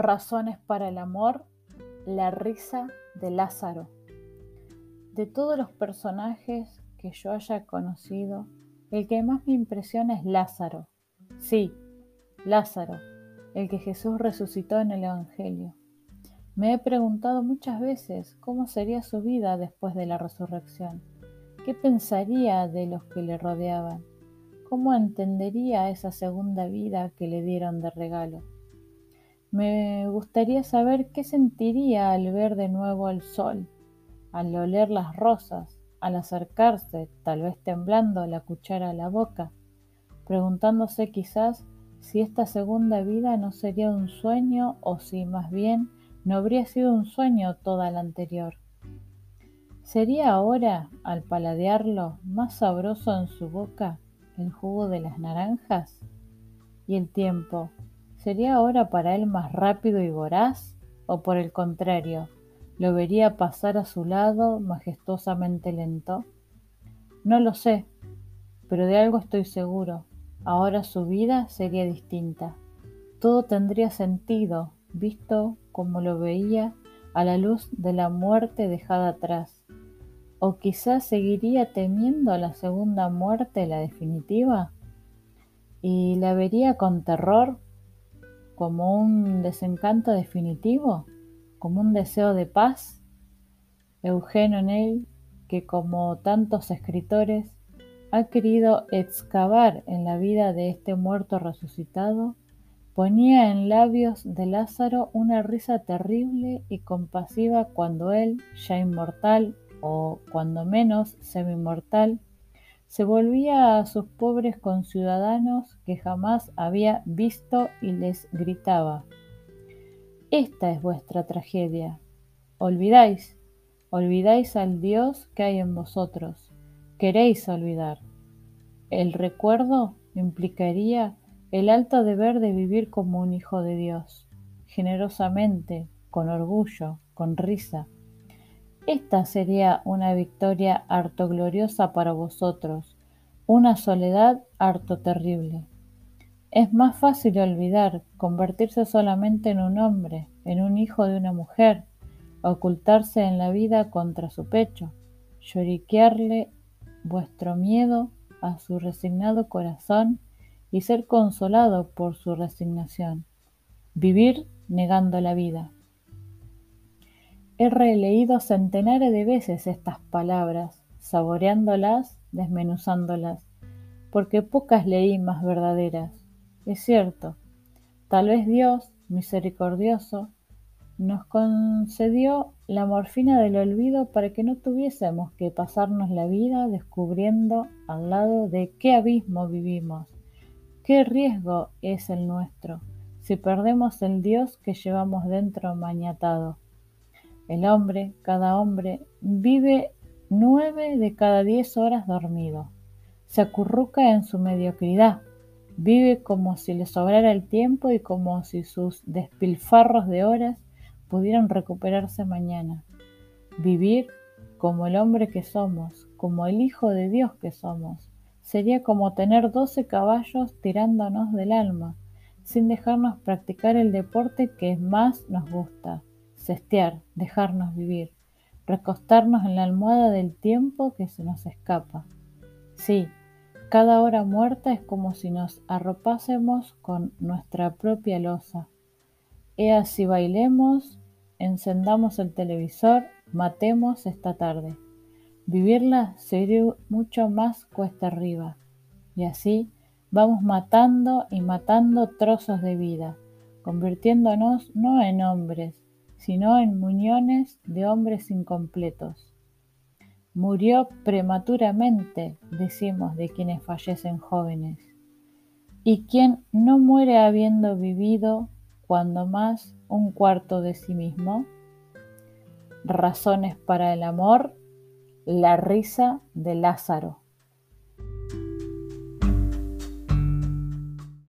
Razones para el amor, la risa de Lázaro. De todos los personajes que yo haya conocido, el que más me impresiona es Lázaro. Sí, Lázaro, el que Jesús resucitó en el Evangelio. Me he preguntado muchas veces cómo sería su vida después de la resurrección. ¿Qué pensaría de los que le rodeaban? ¿Cómo entendería esa segunda vida que le dieron de regalo? Me gustaría saber qué sentiría al ver de nuevo el sol, al oler las rosas, al acercarse, tal vez temblando, la cuchara a la boca, preguntándose quizás si esta segunda vida no sería un sueño o si más bien no habría sido un sueño toda la anterior. ¿Sería ahora, al paladearlo, más sabroso en su boca el jugo de las naranjas? ¿Y el tiempo, ¿Sería ahora para él más rápido y voraz? ¿O por el contrario, lo vería pasar a su lado majestuosamente lento? No lo sé, pero de algo estoy seguro. Ahora su vida sería distinta. Todo tendría sentido, visto como lo veía a la luz de la muerte dejada atrás. O quizás seguiría temiendo la segunda muerte, la definitiva, y la vería con terror como un desencanto definitivo, como un deseo de paz. Eugenio Ney, que como tantos escritores ha querido excavar en la vida de este muerto resucitado, ponía en labios de Lázaro una risa terrible y compasiva cuando él, ya inmortal o cuando menos semi-mortal, se volvía a sus pobres conciudadanos que jamás había visto y les gritaba, Esta es vuestra tragedia. Olvidáis, olvidáis al Dios que hay en vosotros. Queréis olvidar. El recuerdo implicaría el alto deber de vivir como un hijo de Dios, generosamente, con orgullo, con risa, esta sería una victoria harto gloriosa para vosotros, una soledad harto terrible. Es más fácil olvidar, convertirse solamente en un hombre, en un hijo de una mujer, ocultarse en la vida contra su pecho, lloriquearle vuestro miedo a su resignado corazón y ser consolado por su resignación. Vivir negando la vida. He releído centenares de veces estas palabras, saboreándolas, desmenuzándolas, porque pocas leí más verdaderas. Es cierto, tal vez Dios, misericordioso, nos concedió la morfina del olvido para que no tuviésemos que pasarnos la vida descubriendo al lado de qué abismo vivimos, qué riesgo es el nuestro si perdemos el Dios que llevamos dentro mañatado. El hombre, cada hombre, vive nueve de cada diez horas dormido. Se acurruca en su mediocridad. Vive como si le sobrara el tiempo y como si sus despilfarros de horas pudieran recuperarse mañana. Vivir como el hombre que somos, como el Hijo de Dios que somos, sería como tener doce caballos tirándonos del alma, sin dejarnos practicar el deporte que más nos gusta, cestear, dejarnos vivir, recostarnos en la almohada del tiempo que se nos escapa. Sí, cada hora muerta es como si nos arropásemos con nuestra propia losa. He así bailemos, encendamos el televisor, matemos esta tarde. Vivirla sería mucho más cuesta arriba. Y así vamos matando y matando trozos de vida, convirtiéndonos no en hombres, sino en muñones de hombres incompletos. Murió prematuramente, decimos de quienes fallecen jóvenes. Y quien no muere habiendo vivido cuando más un cuarto de sí mismo. Razones para el amor, la risa de Lázaro.